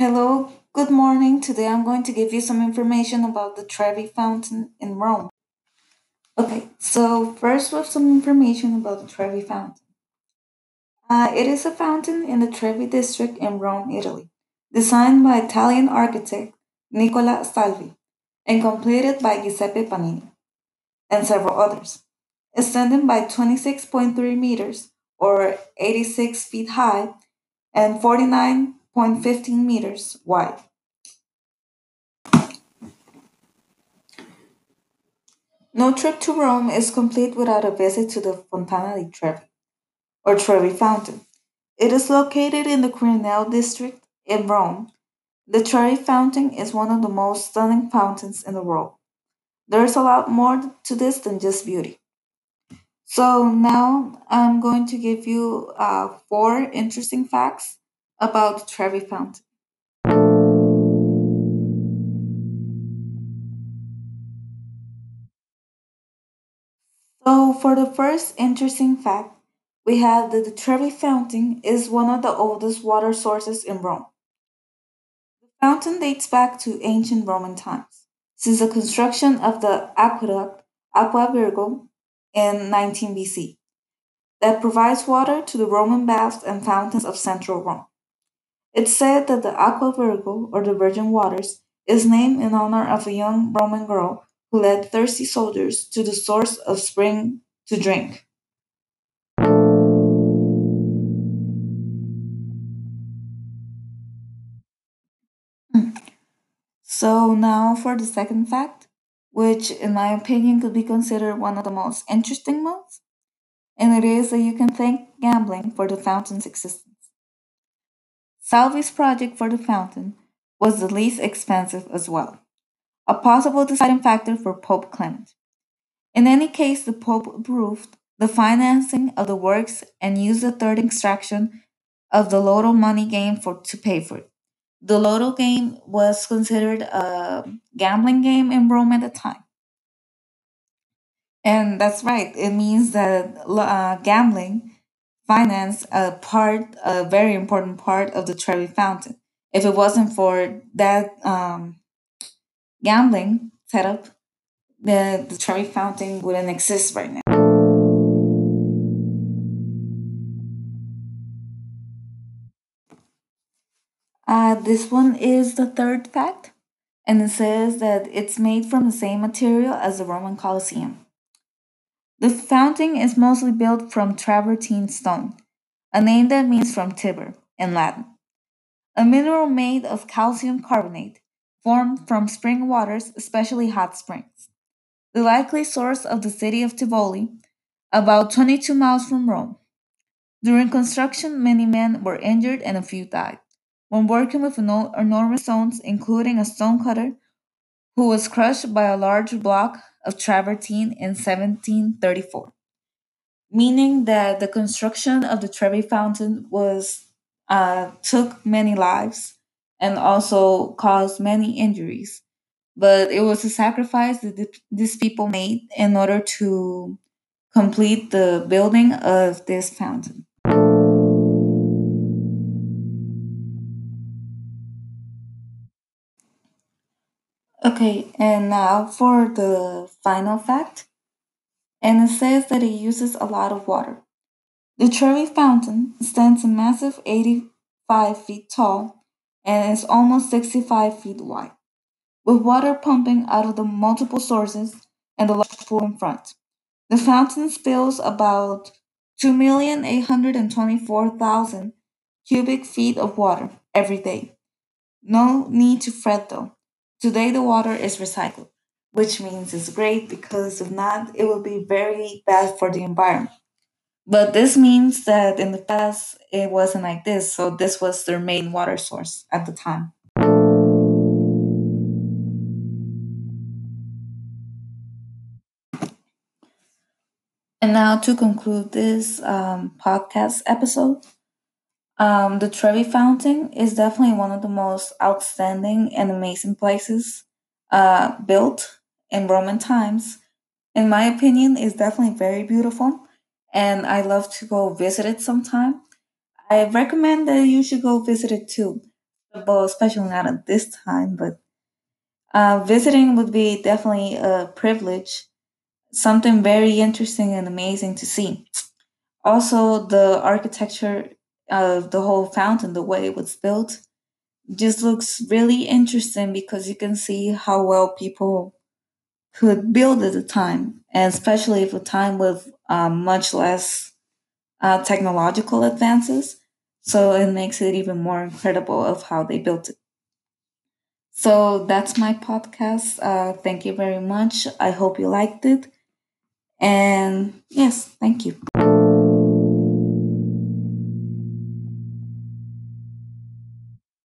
Hello, good morning. Today I'm going to give you some information about the Trevi Fountain in Rome. Okay, so first with some information about the Trevi Fountain. Uh, it is a fountain in the Trevi district in Rome, Italy, designed by Italian architect Nicola Salvi and completed by Giuseppe Pannini and several others. Extending by 26.3 meters or 86 feet high and 49.15 meters wide. No trip to Rome is complete without a visit to the Fontana di Trevi, or Trevi Fountain. It is located in the Quirinal district in Rome. The Trevi Fountain is one of the most stunning fountains in the world. There's a lot more to this than just beauty. So now I'm going to give you uh, four interesting facts about the Trevi Fountain. So for the first interesting fact, we have that the Trevi Fountain is one of the oldest water sources in Rome. The fountain dates back to ancient Roman times, since the construction of the aqueduct Aqua Virgo in 19 BC, that provides water to the Roman baths and fountains of central Rome. It's said that the Aqua Virgo, or the Virgin Waters, is named in honor of a young Roman girl who led thirsty soldiers to the source of spring to drink. Hmm. So now for the second fact, which in my opinion could be considered one of the most interesting ones, and it is that you can thank gambling for the fountain's existence. Salvi's project for the fountain was the least expensive as well, a possible deciding factor for Pope Clement. In any case, the Pope approved the financing of the works and used the third extraction of the Lotto money game for to pay for it. The Lotto game was considered a gambling game in Rome at the time. And that's right, it means that uh, gambling financed a part, a very important part of the Trevi Fountain. If it wasn't for that um, gambling setup, the, the Trevi Fountain wouldn't exist right now. Uh, this one is the third fact, and it says that it's made from the same material as the Roman Colosseum. The fountain is mostly built from travertine stone, a name that means from Tiber in Latin, a mineral made of calcium carbonate formed from spring waters, especially hot springs. The likely source of the city of Tivoli, about 22 miles from Rome. During construction, many men were injured and a few died when working with enormous stones, including a stonecutter who was crushed by a large block of travertine in 1734, meaning that the construction of the Trevi Fountain was uh, took many lives and also caused many injuries. But it was a sacrifice that these people made in order to complete the building of this fountain. Okay, and now for the final fact. And it says that it uses a lot of water. The Trevi Fountain stands a massive 85 feet tall and is almost 65 feet wide, with water pumping out of the multiple sources and the large pool in front. The fountain spills about 2,824,000 cubic feet of water every day. No need to fret though. Today, the water is recycled, which means it's great because if not, it will be very bad for the environment. But this means that in the past, it wasn't like this, so this was their main water source at the time. And now to conclude this um, podcast episode, um, the Trevi Fountain is definitely one of the most outstanding and amazing places uh, built in Roman times. In my opinion, is definitely very beautiful, and I love to go visit it sometime. I recommend that you should go visit it too, well, especially not at this time, but uh, visiting would be definitely a privilege, something very interesting and amazing to see. Also, the architecture of the whole fountain, the way it was built, just looks really interesting because you can see how well people could build at the time, and especially if a time with um, much less uh, technological advances. So it makes it even more incredible of how they built it. So that's my podcast. Uh, thank you very much. I hope you liked it. And yes, thank you.